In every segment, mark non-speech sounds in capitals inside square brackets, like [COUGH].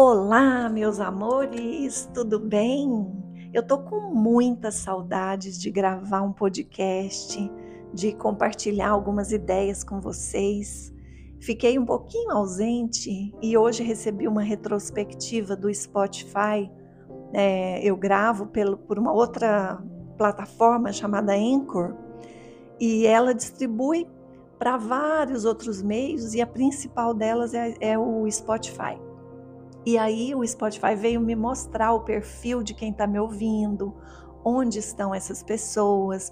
Olá, meus amores, tudo bem? Eu tô com muitas saudades de gravar um podcast, de compartilhar algumas ideias com vocês. Fiquei um pouquinho ausente e hoje recebi uma retrospectiva do Spotify. É, eu gravo pelo, por uma outra plataforma chamada Anchor e ela distribui para vários outros meios e a principal delas é, é o Spotify. E aí o Spotify veio me mostrar o perfil de quem está me ouvindo, onde estão essas pessoas,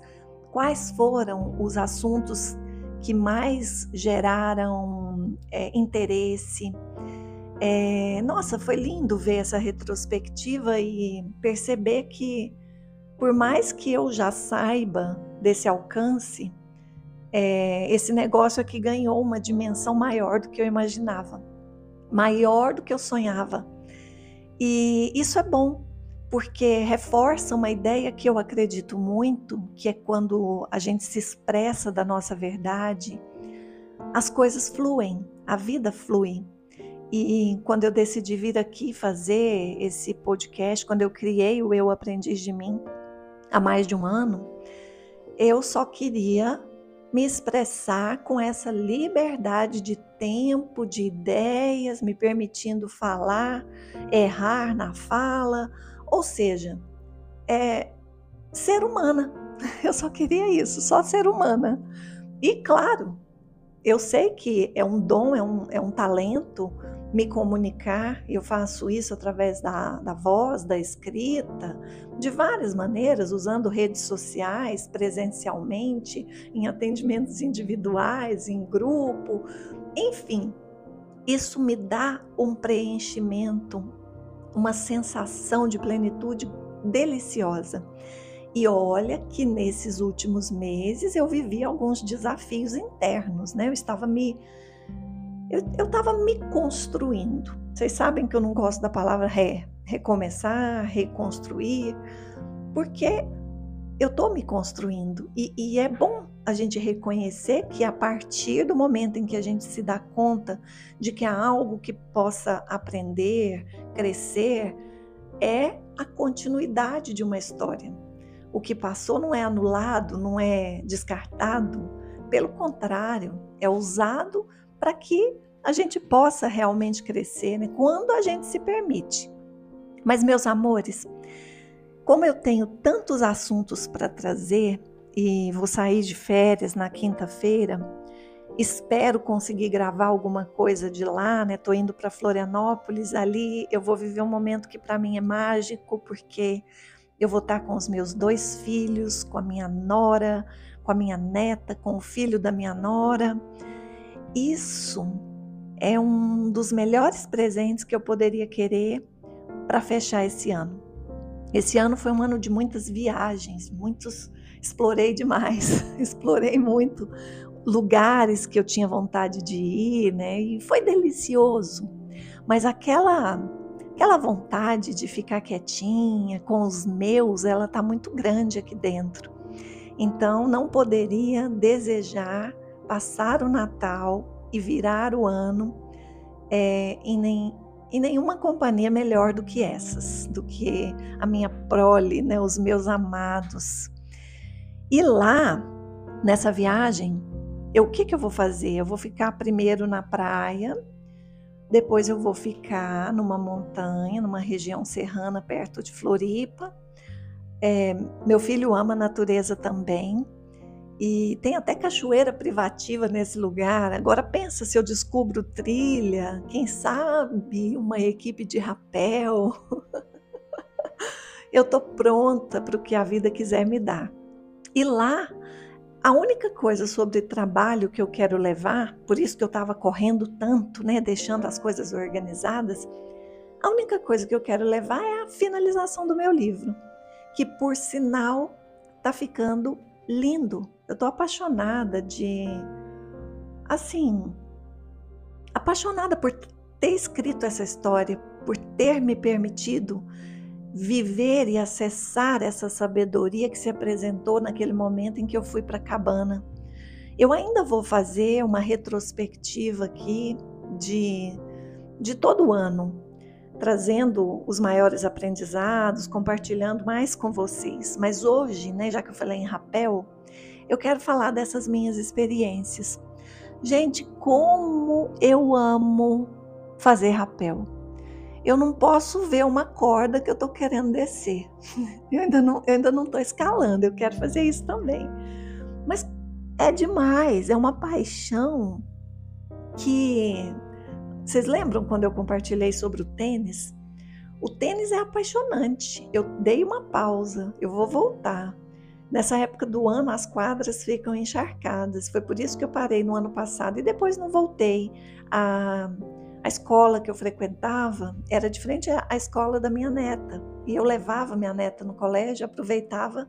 quais foram os assuntos que mais geraram é, interesse. É, nossa, foi lindo ver essa retrospectiva e perceber que, por mais que eu já saiba desse alcance, é, esse negócio aqui ganhou uma dimensão maior do que eu imaginava maior do que eu sonhava. E isso é bom, porque reforça uma ideia que eu acredito muito, que é quando a gente se expressa da nossa verdade, as coisas fluem, a vida flui. E quando eu decidi vir aqui fazer esse podcast, quando eu criei o Eu Aprendiz de Mim, há mais de um ano, eu só queria me expressar com essa liberdade de tempo, de ideias, me permitindo falar, errar na fala, ou seja, é ser humana. [LAUGHS] Eu só queria isso, só ser humana. E claro, eu sei que é um dom, é um, é um talento me comunicar, eu faço isso através da, da voz, da escrita, de várias maneiras, usando redes sociais, presencialmente, em atendimentos individuais, em grupo, enfim. Isso me dá um preenchimento, uma sensação de plenitude deliciosa. E olha que nesses últimos meses eu vivi alguns desafios internos, né? Eu estava me eu estava me construindo. Vocês sabem que eu não gosto da palavra ré, recomeçar, reconstruir, porque eu estou me construindo e, e, é bom a gente reconhecer que a partir do momento em que a gente se dá conta de que há algo que possa aprender, crescer, é a continuidade de uma história. O que passou não é anulado, não é descartado, pelo contrário, é usado para que a gente possa realmente crescer, né? quando a gente se permite. Mas, meus amores, como eu tenho tantos assuntos para trazer e vou sair de férias na quinta-feira, espero conseguir gravar alguma coisa de lá, né? Tô indo para Florianópolis, ali eu vou viver um momento que para mim é mágico, porque eu vou estar com os meus dois filhos, com a minha nora, com a minha neta, com o filho da minha nora. Isso é um dos melhores presentes que eu poderia querer para fechar esse ano. Esse ano foi um ano de muitas viagens, muitos explorei demais, [LAUGHS] explorei muito lugares que eu tinha vontade de ir, né? E foi delicioso. Mas aquela aquela vontade de ficar quietinha com os meus, ela tá muito grande aqui dentro. Então não poderia desejar passar o Natal e virar o ano é, em, nem, em nenhuma companhia melhor do que essas, do que a minha prole, né, os meus amados. E lá, nessa viagem, eu, o que, que eu vou fazer? Eu vou ficar primeiro na praia, depois eu vou ficar numa montanha, numa região serrana perto de Floripa. É, meu filho ama a natureza também, e tem até cachoeira privativa nesse lugar. Agora pensa se eu descubro trilha, quem sabe uma equipe de rapel. [LAUGHS] eu tô pronta para o que a vida quiser me dar. E lá, a única coisa sobre trabalho que eu quero levar, por isso que eu estava correndo tanto, né, deixando as coisas organizadas, a única coisa que eu quero levar é a finalização do meu livro, que por sinal está ficando lindo. Eu estou apaixonada de. Assim. Apaixonada por ter escrito essa história, por ter me permitido viver e acessar essa sabedoria que se apresentou naquele momento em que eu fui para a cabana. Eu ainda vou fazer uma retrospectiva aqui de, de todo o ano, trazendo os maiores aprendizados, compartilhando mais com vocês. Mas hoje, né, já que eu falei em rapel, eu quero falar dessas minhas experiências. Gente, como eu amo fazer rapel. Eu não posso ver uma corda que eu estou querendo descer. [LAUGHS] Eu ainda não, eu ainda não estou escalando. Eu quero fazer isso também. Mas é demais. É uma paixão que vocês lembram quando eu compartilhei sobre o tênis? O tênis é apaixonante. Eu dei uma pausa, eu vou voltar. Nessa época do ano, as quadras ficam encharcadas. Foi por isso que eu parei no ano passado e depois não voltei. A, a escola que eu frequentava era diferente à escola da minha neta. E eu levava minha neta no colégio, aproveitava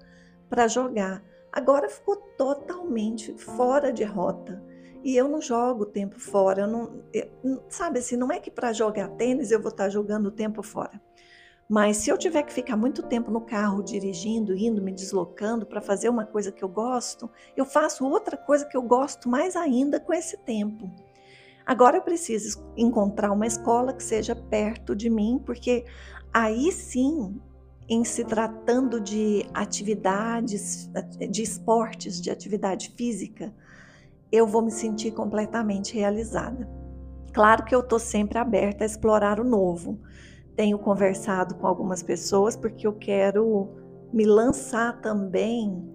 para jogar. Agora ficou totalmente fora de rota. E eu não jogo o tempo fora. Eu não, eu, sabe assim, não é que para jogar tênis eu vou estar tá jogando o tempo fora. Mas se eu tiver que ficar muito tempo no carro dirigindo, indo, me deslocando para fazer uma coisa que eu gosto, eu faço outra coisa que eu gosto mais ainda com esse tempo. Agora eu preciso encontrar uma escola que seja perto de mim, porque aí sim, em se tratando de atividades, de esportes, de atividade física, eu vou me sentir completamente realizada. Claro que eu estou sempre aberta a explorar o novo. Tenho conversado com algumas pessoas porque eu quero me lançar também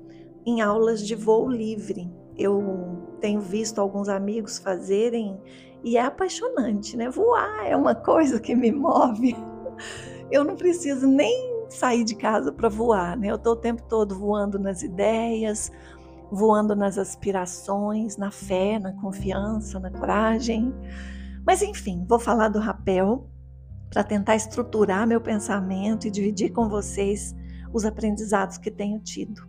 em aulas de voo livre. Eu tenho visto alguns amigos fazerem e é apaixonante, né? Voar é uma coisa que me move. [LAUGHS] Eu não preciso nem sair de casa para voar, né? Eu estou o tempo todo voando nas ideias, voando nas aspirações, na fé, na confiança, na coragem. Mas enfim, vou falar do rapel para tentar estruturar meu pensamento e dividir com vocês os aprendizados que tenho tido.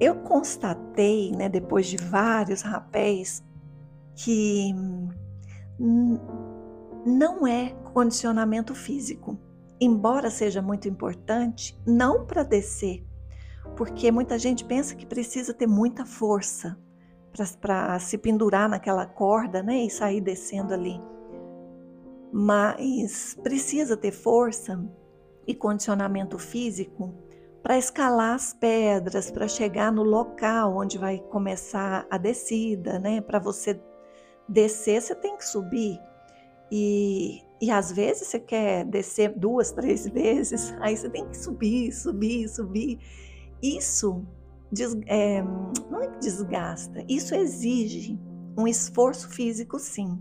Eu constatei, né, depois de vários rapéis, que não é condicionamento físico, embora seja muito importante, não para descer porque muita gente pensa que precisa ter muita força para se pendurar naquela corda né, e sair descendo ali. Mas precisa ter força e condicionamento físico para escalar as pedras, para chegar no local onde vai começar a descida, né? Para você descer, você tem que subir. E, e às vezes você quer descer duas, [LAUGHS] três vezes, aí você tem que subir, subir, subir. Isso é, não é que desgasta, isso exige um esforço físico, sim,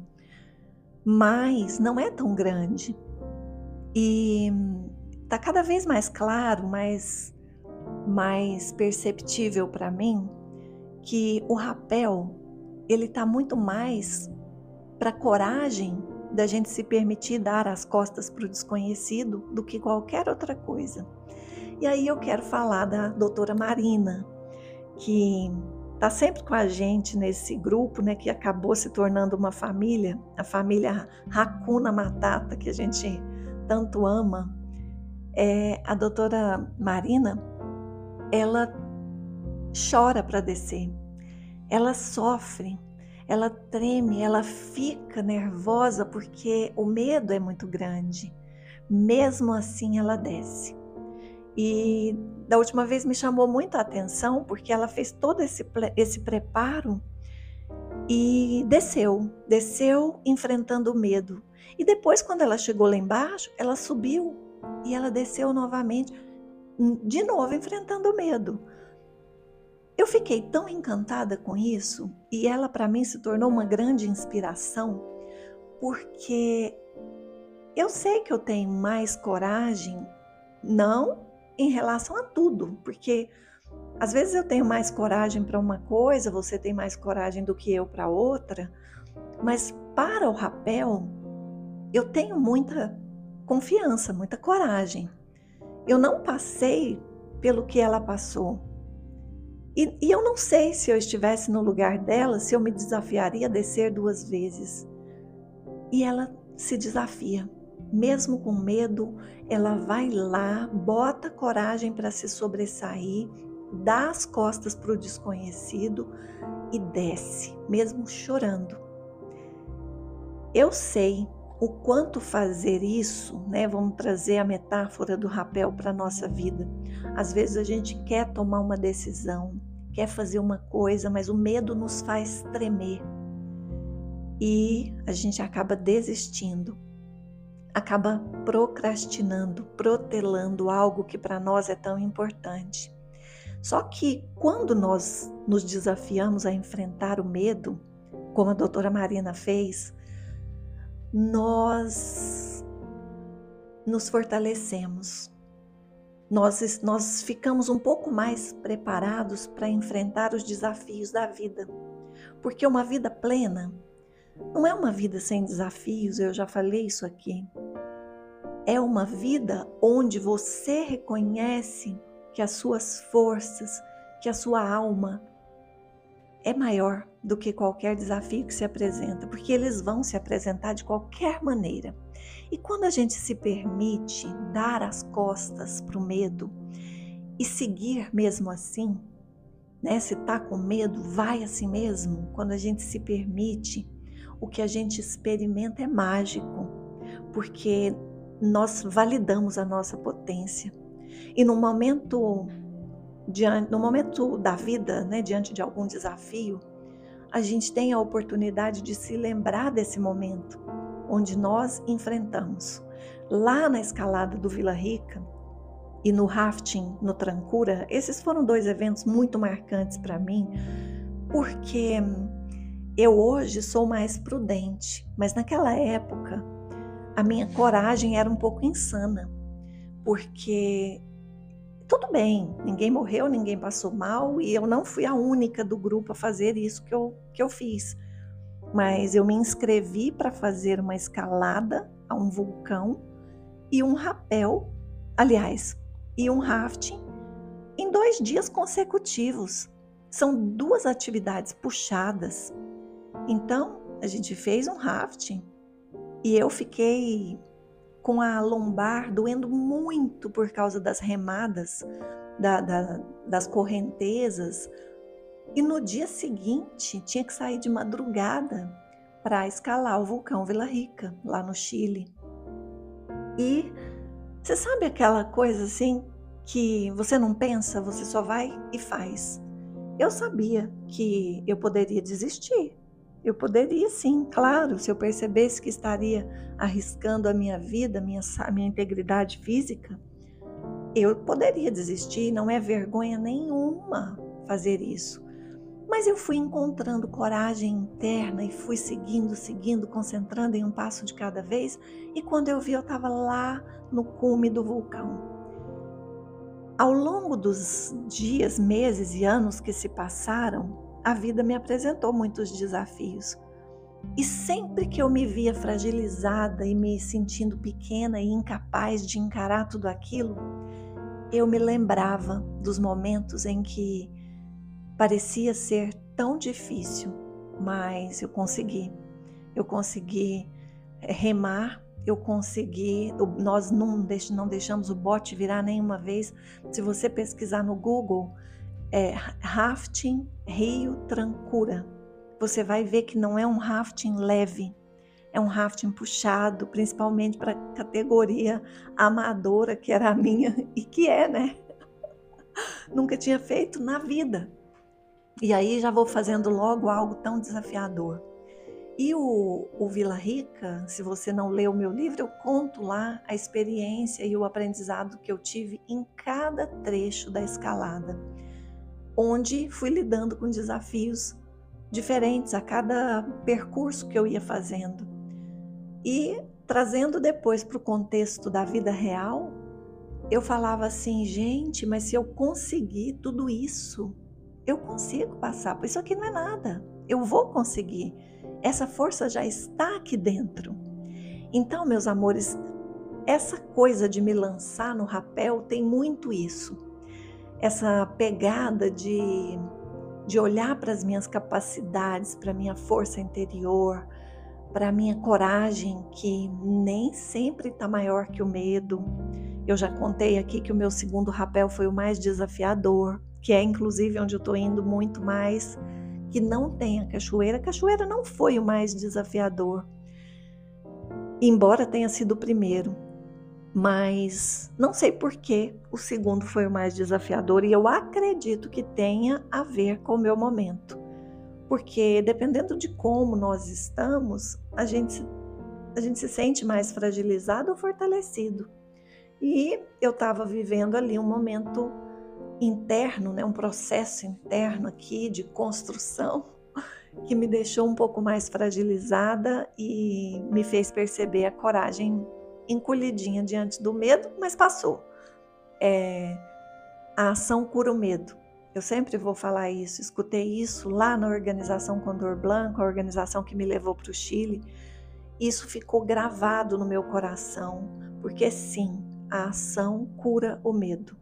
mas não é tão grande. E está cada vez mais claro, mais, mais perceptível para mim que o rapel ele está muito mais para coragem da gente se permitir dar as costas para o desconhecido do que qualquer outra coisa. E aí eu quero falar da doutora Marina, que está sempre com a gente nesse grupo, né, que acabou se tornando uma família, a família Hakuna Matata, que a gente tanto ama. É, a doutora Marina, ela chora para descer, ela sofre, ela treme, ela fica nervosa porque o medo é muito grande. Mesmo assim, ela desce. E da última vez me chamou muita atenção porque ela fez todo esse, esse preparo e desceu, desceu enfrentando o medo. E depois, quando ela chegou lá embaixo, ela subiu e ela desceu novamente, de novo enfrentando o medo. Eu fiquei tão encantada com isso e ela para mim se tornou uma grande inspiração, porque eu sei que eu tenho mais coragem, não em relação a tudo, porque às vezes eu tenho mais coragem para uma coisa, você tem mais coragem do que eu para outra, mas para o rapel eu tenho muita confiança, muita coragem. Eu não passei pelo que ela passou. E, e, eu não sei se eu estivesse no lugar dela, se eu me desafiaria a descer duas vezes. E ela se desafia mesmo com medo, ela vai lá, bota coragem para se sobressair, dá as costas para o desconhecido e desce, mesmo chorando. Eu sei o quanto fazer isso, né? Vamos trazer a metáfora do rapel para nossa vida. Às vezes a gente quer tomar uma decisão, quer fazer uma coisa, mas o medo nos faz tremer. E a gente acaba desistindo, acaba procrastinando, protelando algo que para nós é tão importante. Só que quando nós nos desafiamos a enfrentar o medo, como a doutora Marina fez, nós nos fortalecemos. Nós, nós ficamos um pouco mais preparados para enfrentar os desafios da vida. Porque uma vida plena não é uma vida sem desafios, eu já falei isso aqui. É uma vida onde você reconhece que as suas forças, que a sua alma é maior do que qualquer desafio que se apresenta, porque eles vão se apresentar de qualquer maneira. E quando a gente se permite dar as costas para o medo e seguir mesmo assim, né? Se tá com medo, vai assim mesmo. Quando a gente se permite, o que a gente experimenta é mágico, porque nós validamos a nossa potência. E no momento diante, no momento da vida, né, diante de algum desafio, a gente tem a oportunidade de se lembrar desse momento onde nós enfrentamos. Lá na escalada do Vila Rica e no rafting no Trancura, esses foram dois eventos muito marcantes para mim, porque eu hoje sou mais prudente, mas naquela época a minha coragem era um pouco insana, porque tudo bem, ninguém morreu, ninguém passou mal e eu não fui a única do grupo a fazer isso que eu, que eu fiz. Mas eu me inscrevi para fazer uma escalada a um vulcão e um rapel, aliás, e um rafting em dois dias consecutivos. São duas atividades puxadas. Então, a gente fez um rafting e eu fiquei com a lombar doendo muito por causa das remadas, da, da, das correntezas. E no dia seguinte tinha que sair de madrugada para escalar o vulcão Vila Rica, lá no Chile. E você sabe aquela coisa assim que você não pensa, você só vai e faz. Eu sabia que eu poderia desistir, eu poderia sim, claro, se eu percebesse que estaria arriscando a minha vida, a minha, a minha integridade física, eu poderia desistir, não é vergonha nenhuma fazer isso. Mas eu fui encontrando coragem interna e fui seguindo, seguindo, concentrando em um passo de cada vez. E quando eu vi, eu estava lá no cume do vulcão. Ao longo dos dias, meses e anos que se passaram, a vida me apresentou muitos desafios. E sempre que eu me via fragilizada e me sentindo pequena e incapaz de encarar tudo aquilo, eu me lembrava dos momentos em que parecia ser tão difícil, mas eu consegui. Eu consegui eh, remar, eu consegui. Nós não deixamos o bote virar nenhuma vez. Se você pesquisar no Google, é, rafting Rio Trancura. Você vai ver que não é um rafting leve, é um rafting puxado, principalmente para a categoria amadora, que era a minha [LAUGHS] e que é, né? [LAUGHS] Nunca tinha feito na vida. E aí já vou fazendo logo algo tão desafiador. E o, o Vila Rica, se você não leu o meu livro, eu conto lá a experiência e o aprendizado que eu tive em cada trecho da escalada onde fui lidando com desafios diferentes a cada percurso que eu ia fazendo. E trazendo depois para o contexto da vida real, eu falava assim, gente, mas se eu conseguir tudo isso, eu consigo passar, por isso aqui não é nada, eu vou conseguir. Essa força já está aqui dentro. Então, meus amores, essa coisa de me lançar no rapel tem muito isso essa pegada de, de olhar para as minhas capacidades, para a minha força interior, para a minha coragem, que nem sempre está maior que o medo. Eu já contei aqui que o meu segundo rapel foi o mais desafiador, que é inclusive onde eu estou indo muito mais, que não tem a cachoeira. A cachoeira não foi o mais desafiador. embora tenha sido o primeiro. Mas não sei por que o segundo foi o mais desafiador e eu acredito que tenha a ver com o meu momento. Porque dependendo de como nós estamos, a gente, a gente se sente mais fragilizado ou fortalecido. E eu estava vivendo ali um momento interno, né, um processo interno aqui de construção [LAUGHS] que me deixou um pouco mais fragilizada e me fez perceber a coragem encolhidinha diante do medo, mas passou. É, a ação cura o medo. Eu sempre vou falar isso. Escutei isso lá na organização Condor Blanco, a organização que me levou para o Chile. Isso ficou gravado no meu coração, porque sim, a ação cura o medo.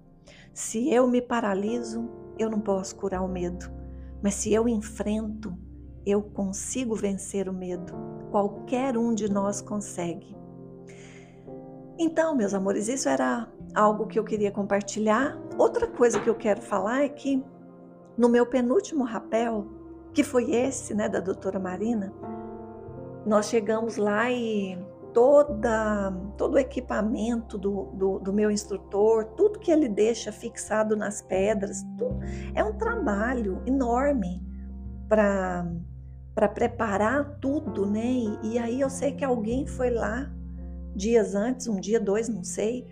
Se eu me paraliso, eu não posso curar o medo. Mas se eu enfrento, eu consigo vencer o medo. Qualquer um de nós consegue. Então, meus amores, isso era algo que eu queria compartilhar. Outra coisa que eu quero falar é que no meu penúltimo rapel, que foi esse, né, da doutora Marina, nós chegamos lá e toda, todo o equipamento do, do, do, meu instrutor, tudo que ele deixa fixado nas pedras, tudo, é um trabalho enorme para preparar tudo, né? E, e aí eu sei que alguém foi lá dias antes, um dia, dois, não sei,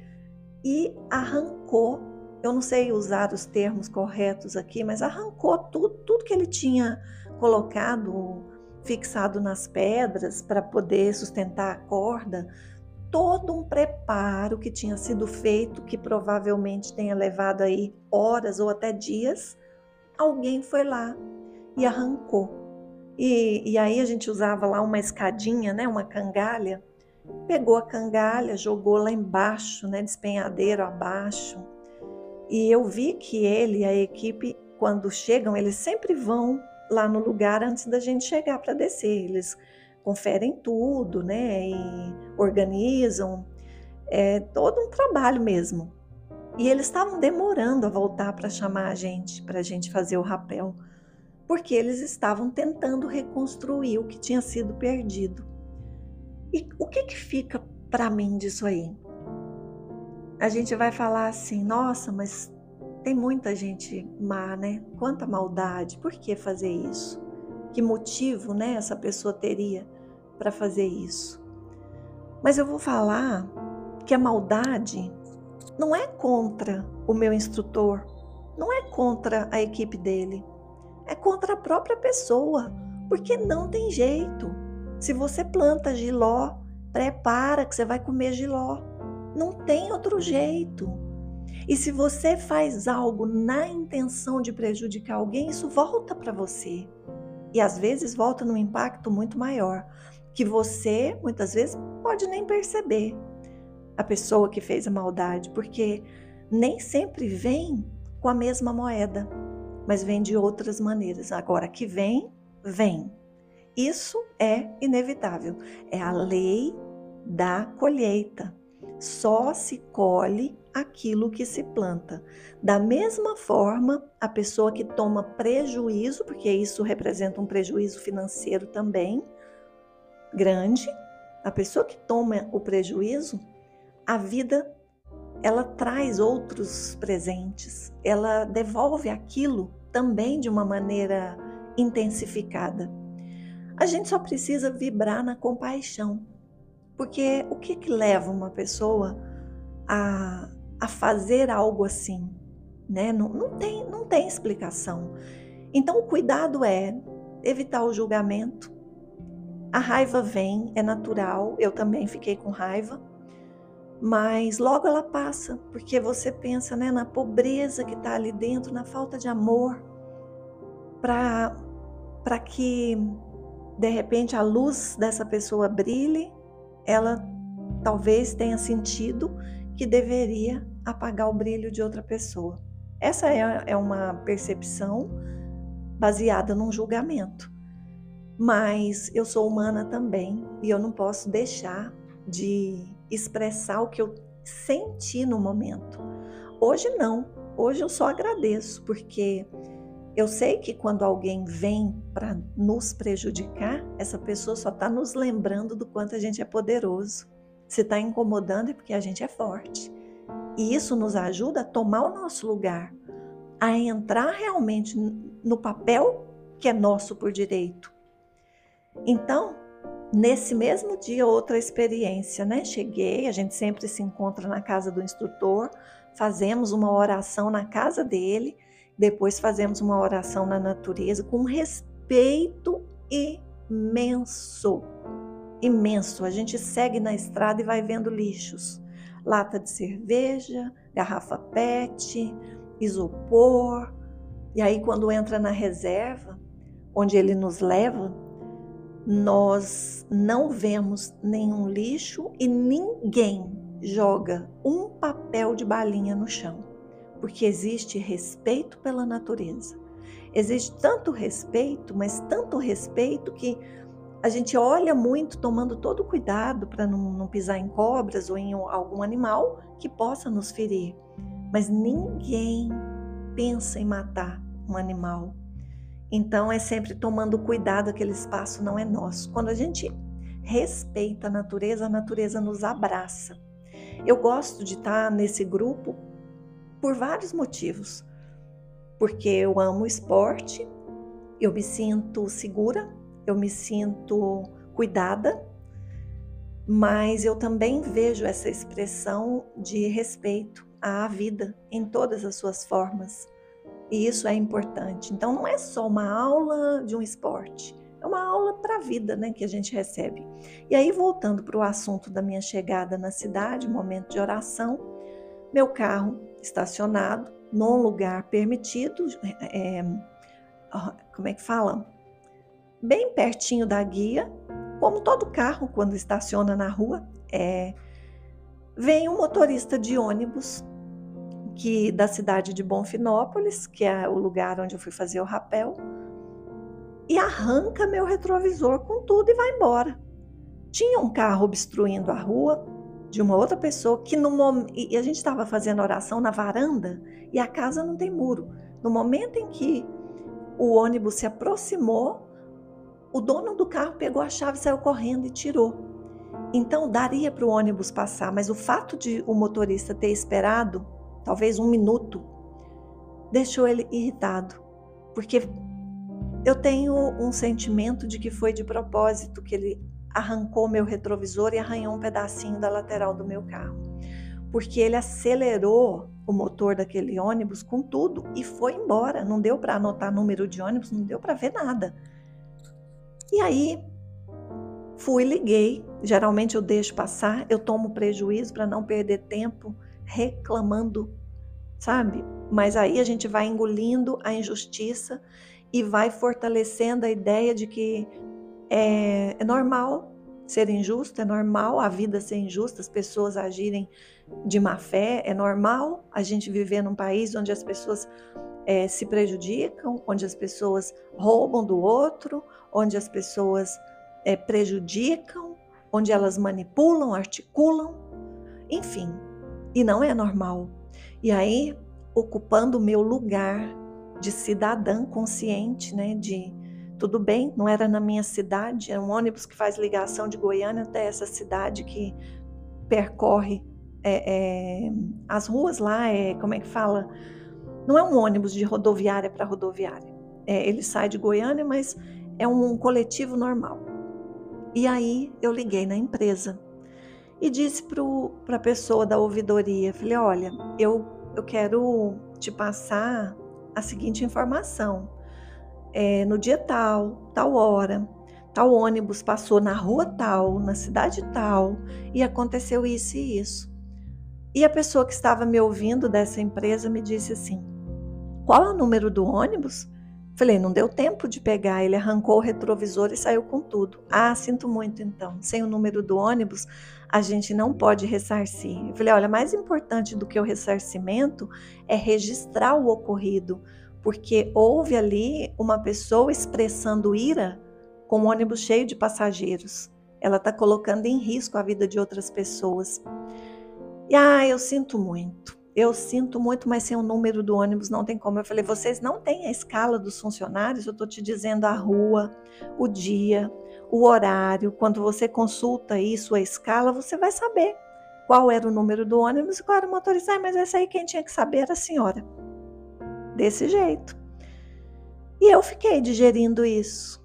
e arrancou. Eu não sei usar os termos corretos aqui, mas arrancou tudo, tudo que ele tinha colocado fixado nas pedras para poder sustentar a corda, todo um preparo que tinha sido feito, que provavelmente tenha levado aí horas ou até dias, alguém foi lá e arrancou. E, e aí a gente usava lá uma escadinha, né, uma cangalha, pegou a cangalha, jogou lá embaixo, né, despenhadeiro abaixo. E eu vi que ele e a equipe, quando chegam, eles sempre vão lá no lugar antes da gente chegar para descer. Eles conferem tudo, né? E organizam. É todo um trabalho mesmo. E eles estavam demorando a voltar para chamar a gente, para a gente fazer o rapel, porque eles estavam tentando reconstruir o que tinha sido perdido. E o que, que fica para mim disso aí? A gente vai falar assim, nossa, mas tem muita gente má, né? Quanta maldade. Por que fazer isso? Que motivo, né, essa pessoa teria para fazer isso? Mas eu vou falar que a maldade não é contra o meu instrutor, não é contra a equipe dele, é contra a própria pessoa, porque não tem jeito. Se você planta giló, prepara que você vai comer giló. Não tem outro jeito. E se você faz algo na intenção de prejudicar alguém, isso volta para você. E às vezes volta num impacto muito maior, que você muitas vezes pode nem perceber a pessoa que fez a maldade, porque nem sempre vem com a mesma moeda, mas vem de outras maneiras. Agora que vem, vem. Isso é inevitável. É a lei da colheita. Só se colhe aquilo que se planta. Da mesma forma, a pessoa que toma prejuízo, porque isso representa um prejuízo financeiro também grande, a pessoa que toma o prejuízo, a vida ela traz outros presentes, ela devolve aquilo também de uma maneira intensificada. A gente só precisa vibrar na compaixão, porque o que, que leva uma pessoa a, a fazer algo assim, né? Não, não, tem, não tem explicação. Então, o cuidado é evitar o julgamento. A raiva vem, é natural, eu também fiquei com raiva, mas logo ela passa, porque você pensa né, na pobreza que está ali dentro, na falta de amor, para que de repente a luz dessa pessoa brilhe, ela talvez tenha sentido que deveria apagar o brilho de outra pessoa. Essa é, é uma percepção baseada num julgamento. Mas eu sou humana também e eu não posso deixar de expressar o que eu senti no momento. Hoje não, hoje eu só agradeço, porque Eu sei que quando alguém vem para nos prejudicar, essa pessoa só está nos lembrando do quanto a gente é poderoso. Se está incomodando é porque a gente é forte. E isso nos ajuda a tomar o nosso lugar, a entrar realmente no papel que é nosso por direito. Então, nesse mesmo dia, outra experiência, né? Cheguei, a gente sempre se encontra na casa do instrutor, fazemos uma oração na casa dele depois fazemos uma oração na natureza com respeito imenso. Imenso. A gente segue na estrada e vai vendo lixos. Lata de cerveja, garrafa PET, isopor. E aí, quando entra na reserva, onde ele nos leva, nós não vemos nenhum lixo e ninguém joga um papel de balinha no chão porque existe respeito pela natureza. Existe tanto respeito, mas tanto respeito que a gente olha muito tomando todo cuidado para não, não, pisar em cobras ou em algum animal que possa nos ferir. Mas ninguém pensa em matar um animal. Então é sempre tomando cuidado, aquele espaço não é nosso. Quando a gente respeita a natureza, a natureza nos abraça. Eu gosto de estar nesse grupo por vários motivos. Porque eu amo esporte, eu me sinto segura, eu me sinto cuidada, mas eu também vejo essa expressão de respeito à vida em todas as suas formas. E isso é importante. Então não é só uma aula de um esporte, é uma aula para a vida né, que a gente recebe. E aí, voltando para o assunto da minha chegada na cidade, momento de oração, meu carro estacionado num lugar permitido, é, como é que fala? Bem pertinho da guia, como todo carro quando estaciona na rua, é, vem um motorista de ônibus que da cidade de Bonfinópolis, que é o lugar onde eu fui fazer o rapel, e arranca meu retrovisor com tudo e vai embora. Tinha um carro obstruindo a rua, de uma outra pessoa que no momento e a gente estava fazendo oração na varanda e a casa não tem muro. No momento em que o ônibus se aproximou, o dono do carro pegou a chave, saiu correndo e tirou. Então daria para o ônibus passar, mas o fato de o motorista ter esperado talvez um minuto deixou ele irritado, porque eu tenho um sentimento de que foi de propósito que ele arrancou meu retrovisor e arranhou um pedacinho da lateral do meu carro. Porque ele acelerou o motor daquele ônibus com tudo e foi embora. Não deu para anotar número de ônibus, não deu para ver nada. E aí fui, liguei. Geralmente eu deixo passar, eu tomo prejuízo para não perder tempo reclamando, sabe? Mas aí a gente vai engolindo a injustiça e vai fortalecendo a ideia de que é, é normal ser injusto, é normal a vida ser injusta, as pessoas agirem de má fé, é normal a gente viver num país onde as pessoas é, se prejudicam, onde as pessoas roubam do outro, onde as pessoas é, prejudicam, onde elas manipulam, articulam, enfim, e não é normal. E aí, ocupando o meu lugar de cidadã consciente, né, de tudo bem, não era na minha cidade, é um ônibus que faz ligação de Goiânia até essa cidade que percorre é, é, as ruas lá, é, como é que fala? Não é um ônibus de rodoviária para rodoviária. É, ele sai de Goiânia, mas é um, um coletivo normal. E aí eu liguei na empresa e disse para a pessoa da ouvidoria, falei, olha, eu, eu quero te passar a seguinte informação é, no dia tal, tal hora, tal ônibus passou na rua tal, na cidade tal, e aconteceu isso e isso. E a pessoa que estava me ouvindo dessa empresa me disse assim: Qual é o número do ônibus? Falei, não deu tempo de pegar, ele arrancou o retrovisor e saiu com tudo. Ah, sinto muito então. Sem o número do ônibus, a gente não pode ressarcir. falei, olha, mais importante do que o ressarcimento é registrar o ocorrido, porque houve ali uma pessoa expressando ira com um ônibus cheio de passageiros. Ela está colocando em risco a vida de outras pessoas. E ah, eu sinto muito. eu sinto muito, mas sem o número do ônibus não tem como. Eu falei, vocês não têm a escala dos funcionários? Eu estou te dizendo a rua, o dia, o horário. Quando você consulta isso, a escala, você vai saber qual era o número do ônibus e qual era o motorista. Ah, mas essa aí quem tinha que saber era a senhora. Desse jeito. E eu fiquei digerindo isso.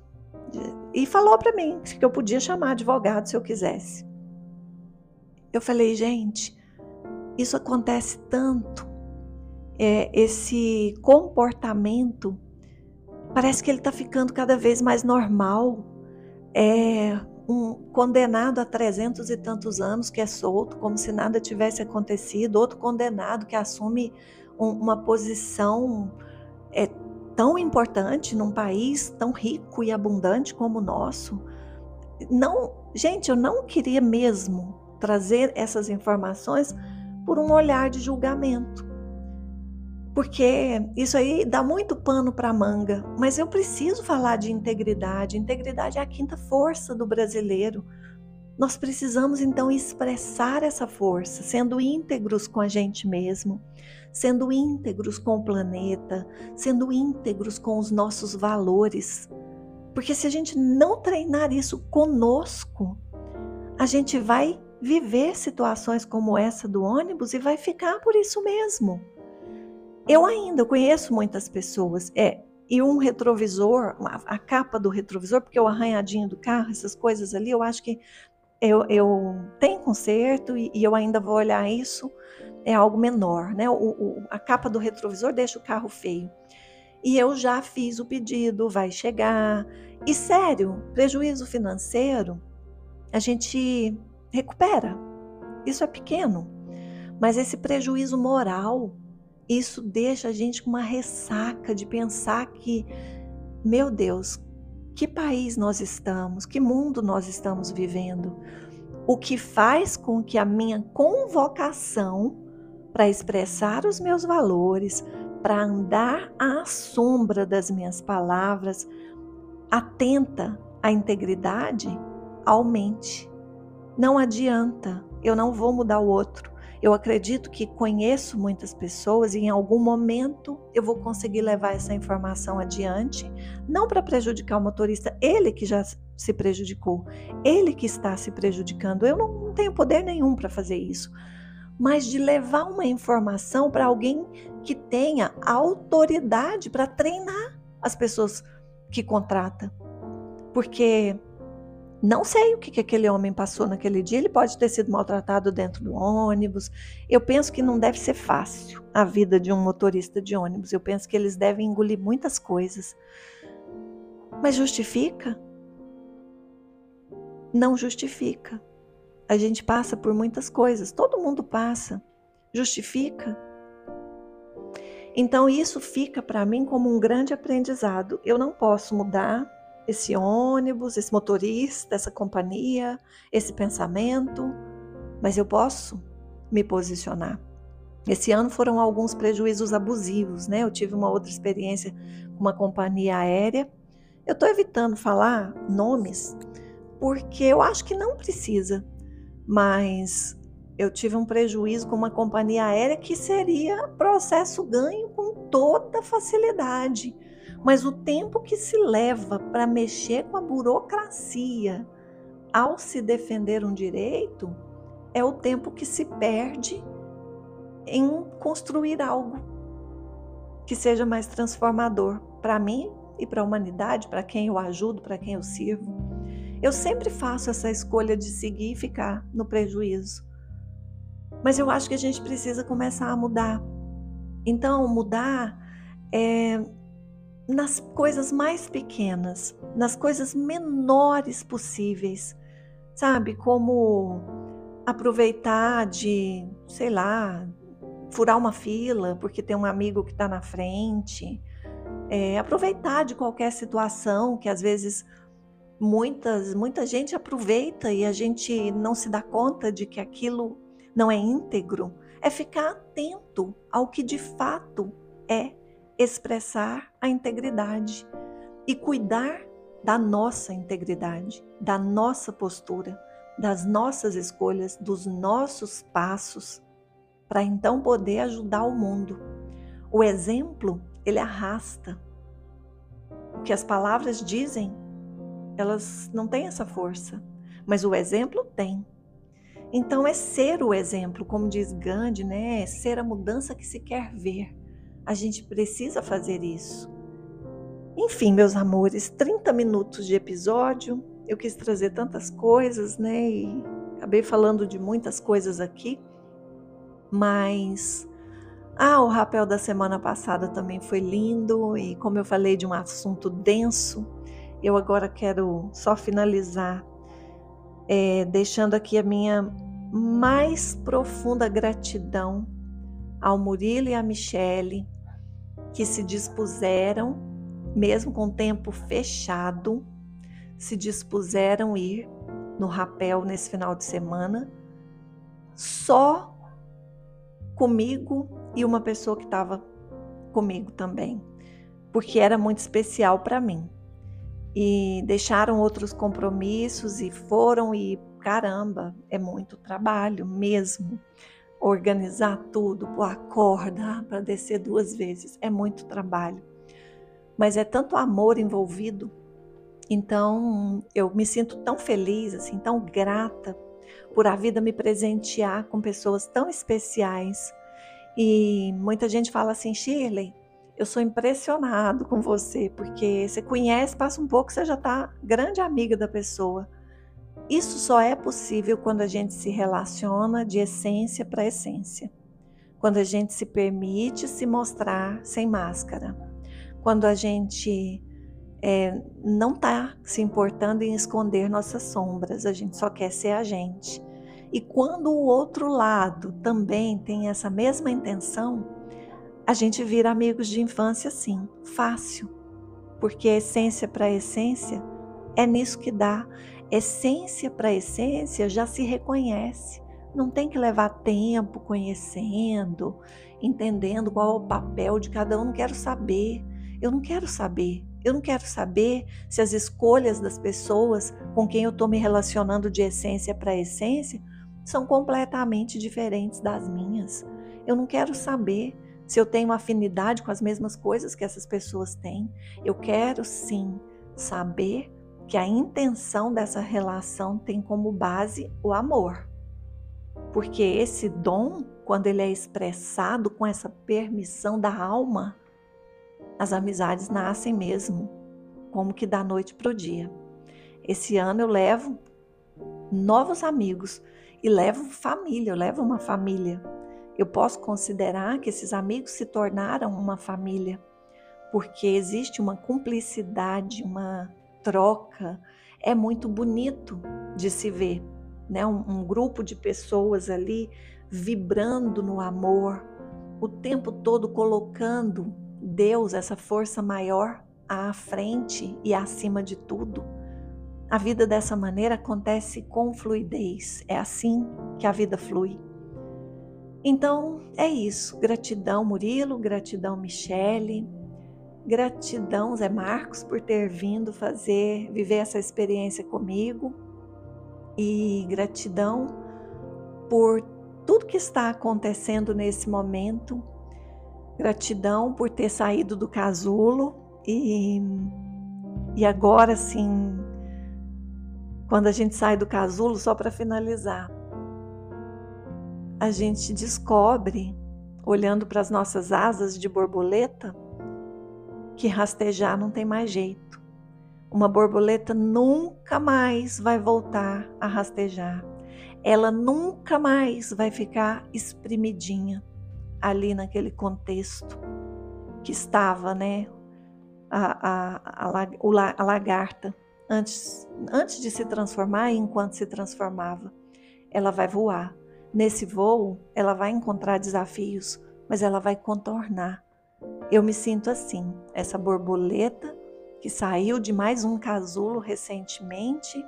E falou para mim que eu podia chamar advogado se eu quisesse. Eu falei, gente, isso acontece tanto. É, esse comportamento parece que ele está ficando cada vez mais normal. É um condenado a trezentos e tantos anos que é solto, como se nada tivesse acontecido, outro condenado que assume um, uma posição é, tão importante num país tão rico e abundante como o nosso. Não, gente, eu não queria mesmo trazer essas informações por um olhar de julgamento. Porque isso aí dá muito pano para manga, mas eu preciso falar de integridade. Integridade é a quinta força do brasileiro. Nós precisamos então expressar essa força, sendo íntegros com a gente mesmo, sendo íntegros com o planeta, sendo íntegros com os nossos valores. Porque se a gente não treinar isso conosco, a gente vai viver situações como essa do ônibus e vai ficar por isso mesmo. Eu ainda conheço muitas pessoas, é, e um retrovisor, a, capa do retrovisor, porque o arranhadinho do carro, essas coisas ali, eu acho que eu, eu tenho conserto e, e eu ainda vou olhar isso, é algo menor, né? O, o, a capa do retrovisor deixa o carro feio. E eu já fiz o pedido, vai chegar. E sério, prejuízo financeiro, a gente recupera. Isso é pequeno. Mas esse prejuízo moral, isso deixa a gente com uma ressaca de pensar que, meu Deus, que país nós estamos, que mundo nós estamos vivendo. O que faz com que a minha convocação para expressar os meus valores, para andar à sombra das minhas palavras, atenta à integridade, aumente. Não adianta, eu não vou mudar o outro. Eu acredito que conheço muitas pessoas e em algum momento eu vou conseguir levar essa informação adiante, não para prejudicar o motorista, ele que já se prejudicou, ele que está se prejudicando. Eu não, não tenho poder nenhum para fazer isso, mas de levar uma informação para alguém que tenha autoridade para treinar as pessoas que contrata. Porque não sei o que, que aquele homem passou naquele dia. Ele pode ter sido maltratado dentro do ônibus. Eu penso que não deve ser fácil a vida de um motorista de ônibus. Eu penso que eles devem engolir muitas coisas. Mas justifica? Não justifica. A gente passa por muitas coisas. Todo mundo passa. Justifica? Então isso fica para mim como um grande aprendizado. Eu não posso mudar esse ônibus, esse motorista, essa companhia, esse pensamento, mas eu posso me posicionar. Esse ano foram alguns prejuízos abusivos, né? Eu tive uma outra experiência com uma companhia aérea. Eu estou evitando falar nomes porque eu acho que não precisa, mas eu tive um prejuízo com uma companhia aérea que seria processo ganho com toda facilidade. Mas o tempo que se leva para mexer com a burocracia ao se defender um direito é o tempo que se perde em construir algo que seja mais transformador para mim e para a humanidade, para quem eu ajudo, para quem eu sirvo. Eu sempre faço essa escolha de seguir e ficar no prejuízo. Mas eu acho que a gente precisa começar a mudar. Então, mudar é nas coisas mais pequenas, nas coisas menores possíveis, sabe? Como aproveitar de, sei lá, furar uma fila porque tem um amigo que está na frente, é, aproveitar de qualquer situação que às vezes muitas, muita gente aproveita e a gente não se dá conta de que aquilo não é íntegro, é ficar atento ao que de fato é expressar a integridade e cuidar da nossa integridade, da nossa postura, das nossas escolhas, dos nossos passos, para então poder ajudar o mundo. O exemplo, ele arrasta. O que as palavras dizem, elas não têm essa força, mas o exemplo tem. Então é ser o exemplo, como diz Gandhi, né? É ser a mudança que se quer ver. A gente precisa fazer isso. Enfim, meus amores, 30 minutos de episódio. Eu quis trazer tantas coisas, né? E acabei falando de muitas coisas aqui. Mas ah, o rapel da semana passada também foi lindo e como eu falei de um assunto denso, eu agora quero só finalizar é, deixando aqui a minha mais profunda gratidão ao Murilo e à Michele que se dispuseram, mesmo com o tempo fechado, se dispuseram ir no rapel nesse final de semana, só comigo e uma pessoa que estava comigo também, porque era muito especial para mim. E deixaram outros compromissos e foram e caramba, é muito trabalho mesmo. Organizar tudo, pôr a corda para descer duas vezes, é muito trabalho. Mas é tanto amor envolvido. Então, eu me sinto tão feliz, assim, tão grata por a vida me presentear com pessoas tão especiais. E muita gente fala assim, Shirley, eu sou impressionado com você, porque você conhece, passa um pouco, você já está grande amiga da pessoa. Isso só é possível quando a gente se relaciona de essência para essência. Quando a gente se permite se mostrar sem máscara. Quando a gente é, não está se importando em esconder nossas sombras, a gente só quer ser a gente. E quando o outro lado também tem essa mesma intenção, a gente vira amigos de infância sim, fácil. Porque essência para essência é nisso que dá. Essência para essência já se reconhece. Não tem que levar tempo conhecendo, entendendo qual é o papel de cada um. Não quero saber. Eu não quero saber. Eu não quero saber se as escolhas das pessoas com quem eu estou me relacionando de essência para essência são completamente diferentes das minhas. Eu não quero saber se eu tenho afinidade com as mesmas coisas que essas pessoas têm. Eu quero sim saber que a intenção dessa relação tem como base o amor. Porque esse dom, quando ele é expressado com essa permissão da alma, as amizades nascem mesmo, como que da noite para o dia. Esse ano eu levo novos amigos e levo família, eu levo uma família. Eu posso considerar que esses amigos se tornaram uma família, porque existe uma cumplicidade, uma troca. É muito bonito de se ver, né? Um, um grupo de pessoas ali vibrando no amor, o tempo todo colocando Deus, essa força maior, à frente e acima de tudo. A vida dessa maneira acontece com fluidez. É assim que a vida flui. Então é isso. Gratidão, Murilo, gratidão, Michele. Gratidão, Zé Marcos, por ter vindo fazer, viver essa experiência comigo. E gratidão por tudo que está acontecendo nesse momento Gratidão por ter saído do casulo e, e agora sim, quando a gente sai do casulo, só para finalizar, a gente descobre, olhando para as nossas asas de borboleta, que rastejar não tem mais jeito. Uma borboleta nunca mais vai voltar a rastejar. Ela nunca mais vai ficar espremidinha ali naquele contexto que estava, né? A, a, a, a lagarta, antes, antes de se transformar e enquanto se transformava, ela vai voar. Nesse voo, ela vai encontrar desafios, mas ela vai contornar. Eu me sinto assim, essa borboleta que saiu de mais um casulo recentemente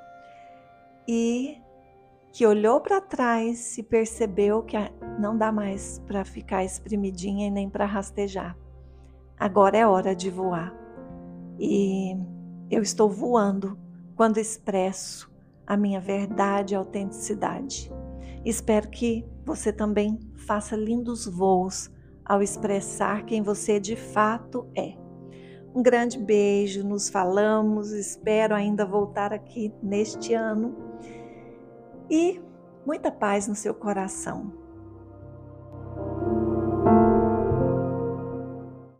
e que olhou para trás e percebeu que não dá mais para ficar espremidinha e nem para rastejar. Agora é hora de voar. E eu estou voando quando expresso a minha verdade e autenticidade. Espero que você também faça lindos voos ao expressar quem você de fato é. Um grande beijo, nos falamos, espero ainda voltar aqui neste ano e muita paz no seu coração.